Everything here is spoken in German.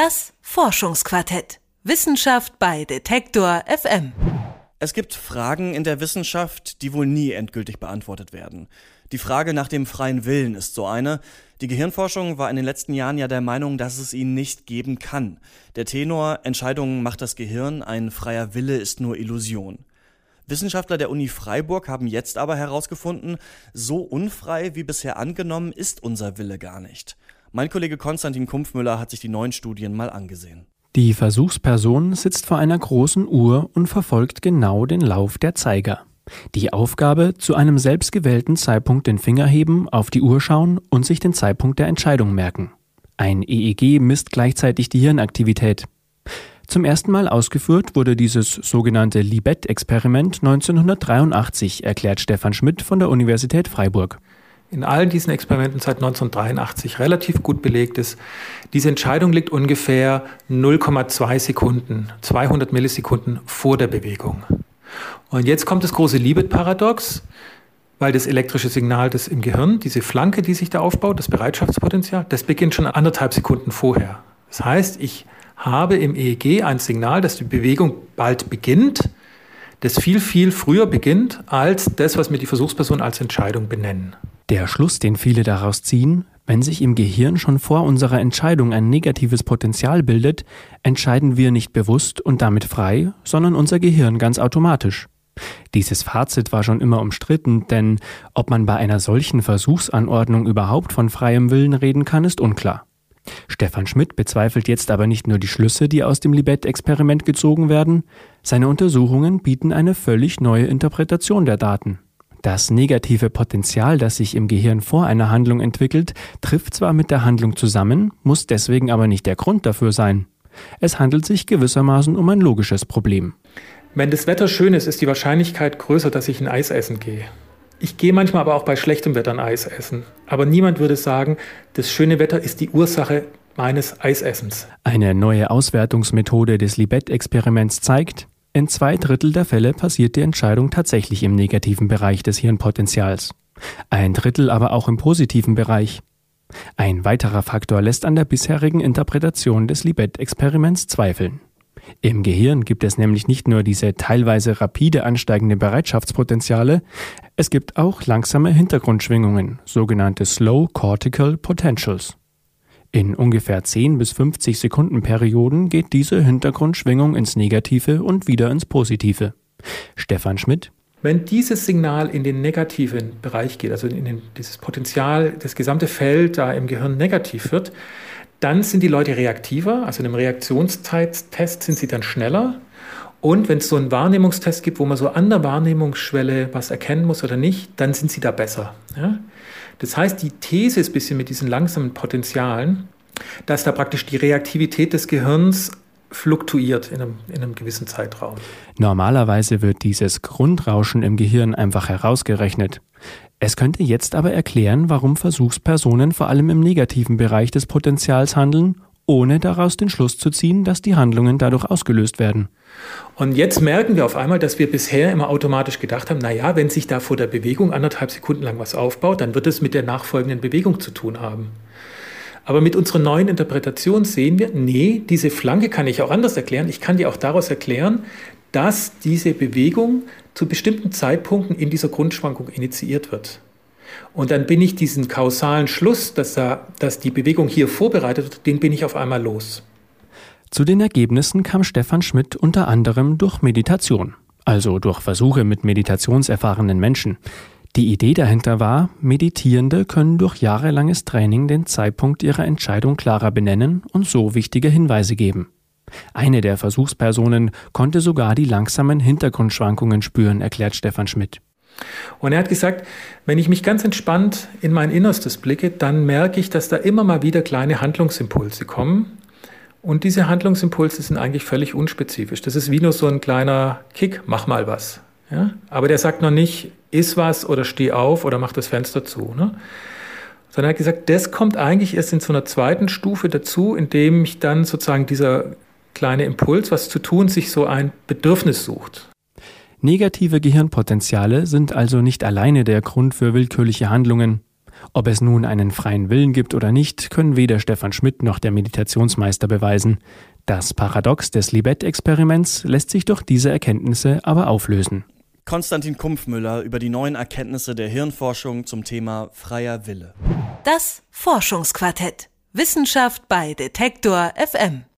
Das Forschungsquartett. Wissenschaft bei Detektor FM. Es gibt Fragen in der Wissenschaft, die wohl nie endgültig beantwortet werden. Die Frage nach dem freien Willen ist so eine. Die Gehirnforschung war in den letzten Jahren ja der Meinung, dass es ihn nicht geben kann. Der Tenor, Entscheidungen macht das Gehirn, ein freier Wille ist nur Illusion. Wissenschaftler der Uni Freiburg haben jetzt aber herausgefunden, so unfrei wie bisher angenommen ist unser Wille gar nicht. Mein Kollege Konstantin Kumpfmüller hat sich die neuen Studien mal angesehen. Die Versuchsperson sitzt vor einer großen Uhr und verfolgt genau den Lauf der Zeiger. Die Aufgabe, zu einem selbstgewählten Zeitpunkt den Finger heben, auf die Uhr schauen und sich den Zeitpunkt der Entscheidung merken. Ein EEG misst gleichzeitig die Hirnaktivität. Zum ersten Mal ausgeführt wurde dieses sogenannte Libet-Experiment 1983, erklärt Stefan Schmidt von der Universität Freiburg in allen diesen Experimenten seit 1983 relativ gut belegt ist, diese Entscheidung liegt ungefähr 0,2 Sekunden, 200 Millisekunden vor der Bewegung. Und jetzt kommt das große Libet-Paradox, weil das elektrische Signal, das im Gehirn, diese Flanke, die sich da aufbaut, das Bereitschaftspotenzial, das beginnt schon anderthalb Sekunden vorher. Das heißt, ich habe im EEG ein Signal, dass die Bewegung bald beginnt, das viel, viel früher beginnt als das, was mir die Versuchsperson als Entscheidung benennen. Der Schluss, den viele daraus ziehen, wenn sich im Gehirn schon vor unserer Entscheidung ein negatives Potenzial bildet, entscheiden wir nicht bewusst und damit frei, sondern unser Gehirn ganz automatisch. Dieses Fazit war schon immer umstritten, denn ob man bei einer solchen Versuchsanordnung überhaupt von freiem Willen reden kann, ist unklar. Stefan Schmidt bezweifelt jetzt aber nicht nur die Schlüsse, die aus dem Libet-Experiment gezogen werden, seine Untersuchungen bieten eine völlig neue Interpretation der Daten. Das negative Potenzial, das sich im Gehirn vor einer Handlung entwickelt, trifft zwar mit der Handlung zusammen, muss deswegen aber nicht der Grund dafür sein. Es handelt sich gewissermaßen um ein logisches Problem. Wenn das Wetter schön ist, ist die Wahrscheinlichkeit größer, dass ich ein Eis essen gehe. Ich gehe manchmal aber auch bei schlechtem Wetter ein Eis essen. Aber niemand würde sagen, das schöne Wetter ist die Ursache meines Eisessens. Eine neue Auswertungsmethode des Libet-Experiments zeigt, in zwei Drittel der Fälle passiert die Entscheidung tatsächlich im negativen Bereich des Hirnpotenzials. Ein Drittel aber auch im positiven Bereich. Ein weiterer Faktor lässt an der bisherigen Interpretation des Libet-Experiments zweifeln. Im Gehirn gibt es nämlich nicht nur diese teilweise rapide ansteigende Bereitschaftspotenziale, es gibt auch langsame Hintergrundschwingungen, sogenannte Slow Cortical Potentials. In ungefähr 10 bis 50 Sekunden Perioden geht diese Hintergrundschwingung ins Negative und wieder ins Positive. Stefan Schmidt wenn dieses Signal in den negativen Bereich geht, also in den, dieses Potenzial, das gesamte Feld da im Gehirn negativ wird, dann sind die Leute reaktiver, also in einem Reaktionstest sind sie dann schneller. Und wenn es so einen Wahrnehmungstest gibt, wo man so an der Wahrnehmungsschwelle was erkennen muss oder nicht, dann sind sie da besser. Ja? Das heißt, die These ist ein bisschen mit diesen langsamen Potenzialen, dass da praktisch die Reaktivität des Gehirns fluktuiert in einem, in einem gewissen Zeitraum. Normalerweise wird dieses Grundrauschen im Gehirn einfach herausgerechnet. Es könnte jetzt aber erklären, warum Versuchspersonen vor allem im negativen Bereich des Potenzials handeln, ohne daraus den Schluss zu ziehen, dass die Handlungen dadurch ausgelöst werden. Und jetzt merken wir auf einmal, dass wir bisher immer automatisch gedacht haben, naja, wenn sich da vor der Bewegung anderthalb Sekunden lang was aufbaut, dann wird es mit der nachfolgenden Bewegung zu tun haben. Aber mit unserer neuen Interpretation sehen wir, nee, diese Flanke kann ich auch anders erklären. Ich kann die auch daraus erklären, dass diese Bewegung zu bestimmten Zeitpunkten in dieser Grundschwankung initiiert wird. Und dann bin ich diesen kausalen Schluss, dass, da, dass die Bewegung hier vorbereitet wird, den bin ich auf einmal los. Zu den Ergebnissen kam Stefan Schmidt unter anderem durch Meditation, also durch Versuche mit meditationserfahrenen Menschen. Die Idee dahinter war, Meditierende können durch jahrelanges Training den Zeitpunkt ihrer Entscheidung klarer benennen und so wichtige Hinweise geben. Eine der Versuchspersonen konnte sogar die langsamen Hintergrundschwankungen spüren, erklärt Stefan Schmidt. Und er hat gesagt, wenn ich mich ganz entspannt in mein Innerstes blicke, dann merke ich, dass da immer mal wieder kleine Handlungsimpulse kommen, und diese Handlungsimpulse sind eigentlich völlig unspezifisch. Das ist wie nur so ein kleiner Kick, mach mal was. Ja? Aber der sagt noch nicht, iss was oder steh auf oder mach das Fenster zu. Ne? Sondern er hat gesagt, das kommt eigentlich erst in so einer zweiten Stufe dazu, indem ich dann sozusagen dieser kleine Impuls, was zu tun, sich so ein Bedürfnis sucht. Negative Gehirnpotenziale sind also nicht alleine der Grund für willkürliche Handlungen. Ob es nun einen freien Willen gibt oder nicht, können weder Stefan Schmidt noch der Meditationsmeister beweisen. Das Paradox des Libet-Experiments lässt sich durch diese Erkenntnisse aber auflösen. Konstantin Kumpfmüller über die neuen Erkenntnisse der Hirnforschung zum Thema freier Wille. Das Forschungsquartett. Wissenschaft bei Detektor FM.